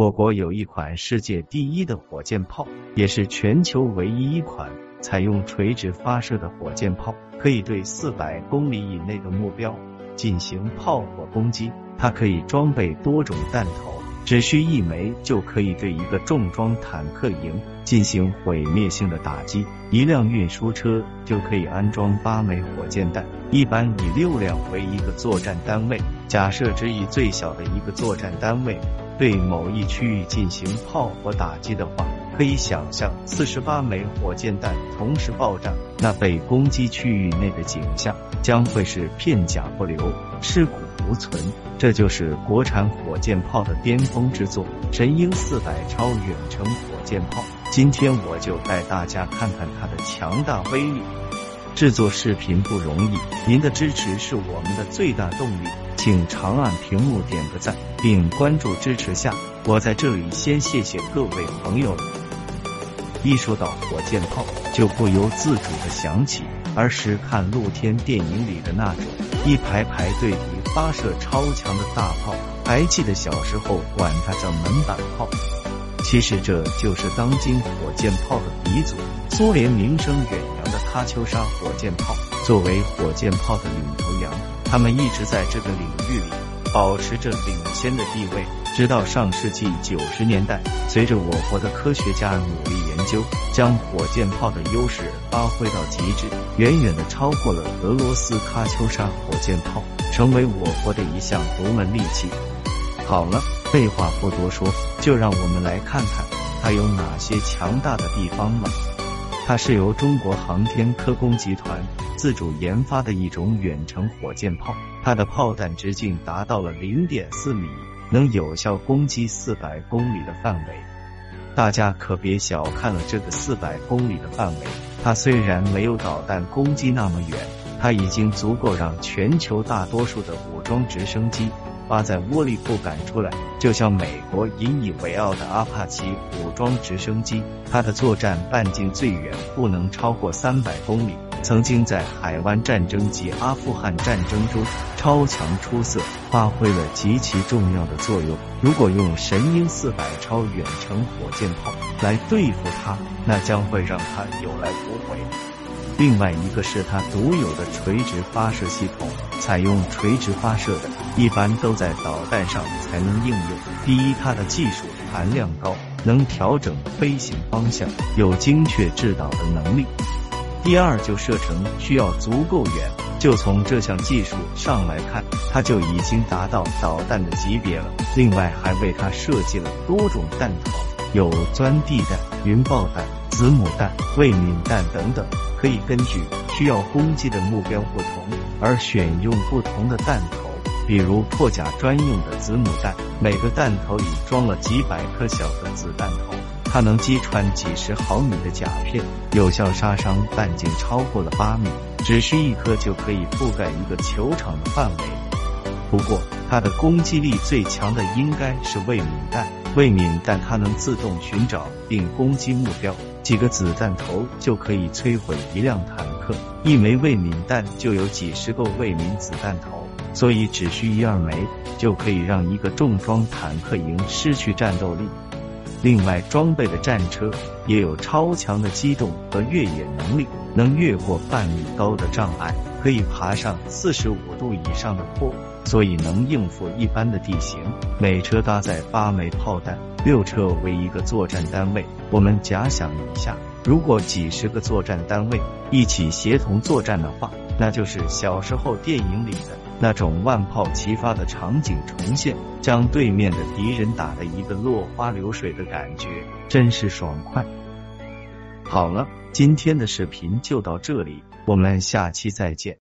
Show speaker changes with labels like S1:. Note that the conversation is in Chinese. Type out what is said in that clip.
S1: 我国有一款世界第一的火箭炮，也是全球唯一一款采用垂直发射的火箭炮，可以对四百公里以内的目标进行炮火攻击。它可以装备多种弹头，只需一枚就可以对一个重装坦克营进行毁灭性的打击。一辆运输车就可以安装八枚火箭弹，一般以六辆为一个作战单位。假设只以最小的一个作战单位。对某一区域进行炮火打击的话，可以想象四十八枚火箭弹同时爆炸，那被攻击区域内的景象将会是片甲不留，尸骨无存。这就是国产火箭炮的巅峰之作——神鹰四百超远程火箭炮。今天我就带大家看看它的强大威力。制作视频不容易，您的支持是我们的最大动力。请长按屏幕点个赞，并关注支持下。我在这里先谢谢各位朋友了。一说到火箭炮，就不由自主的想起儿时看露天电影里的那种一排排对敌发射超强的大炮，还记得小时候管它叫门板炮。其实这就是当今火箭炮的鼻祖——苏联名声远扬的喀秋莎火箭炮。作为火箭炮的领头羊。他们一直在这个领域里保持着领先的地位，直到上世纪九十年代，随着我国的科学家努力究，将火箭炮的优势发挥到极致，远远的超过了俄罗斯喀秋莎火箭炮，成为我国的一项独门利器。好了，废话不多说，就让我们来看看它有哪些强大的地方吧。它是由中国航天科工集团自主研发的一种远程火箭炮，它的炮弹直径达到了零点四米，能有效攻击四百公里的范围。大家可别小看了这个四百公里的范围，它虽然没有导弹攻击那么远，它已经足够让全球大多数的武装直升机。发在窝里不敢出来，就像美国引以为傲的阿帕奇武装直升机，它的作战半径最远不能超过三百公里，曾经在海湾战争及阿富汗战争中超强出色，发挥了极其重要的作用。如果用神鹰四百超远程火箭炮来对付它，那将会让它有来无回。另外一个是它独有的垂直发射系统，采用垂直发射的，一般都在导弹上才能应用。第一，它的技术含量高，能调整飞行方向，有精确制导的能力。第二，就射程需要足够远。就从这项技术上来看，它就已经达到导弹的级别了。另外，还为它设计了多种弹头，有钻地弹、云爆弹、子母弹、卫敏弹等等。可以根据需要攻击的目标不同而选用不同的弹头，比如破甲专用的子母弹，每个弹头里装了几百颗小的子弹头，它能击穿几十毫米的甲片，有效杀伤半径超过了八米，只需一颗就可以覆盖一个球场的范围。不过，它的攻击力最强的应该是卫敏弹，卫敏弹它能自动寻找并攻击目标。几个子弹头就可以摧毁一辆坦克，一枚卫敏弹就有几十个卫敏子弹头，所以只需一二枚就可以让一个重装坦克营失去战斗力。另外，装备的战车也有超强的机动和越野能力，能越过半米高的障碍，可以爬上四十五度以上的坡，所以能应付一般的地形。每车搭载八枚炮弹，六车为一个作战单位。我们假想一下，如果几十个作战单位一起协同作战的话，那就是小时候电影里的。那种万炮齐发的场景重现，将对面的敌人打得一个落花流水的感觉，真是爽快。好了，今天的视频就到这里，我们下期再见。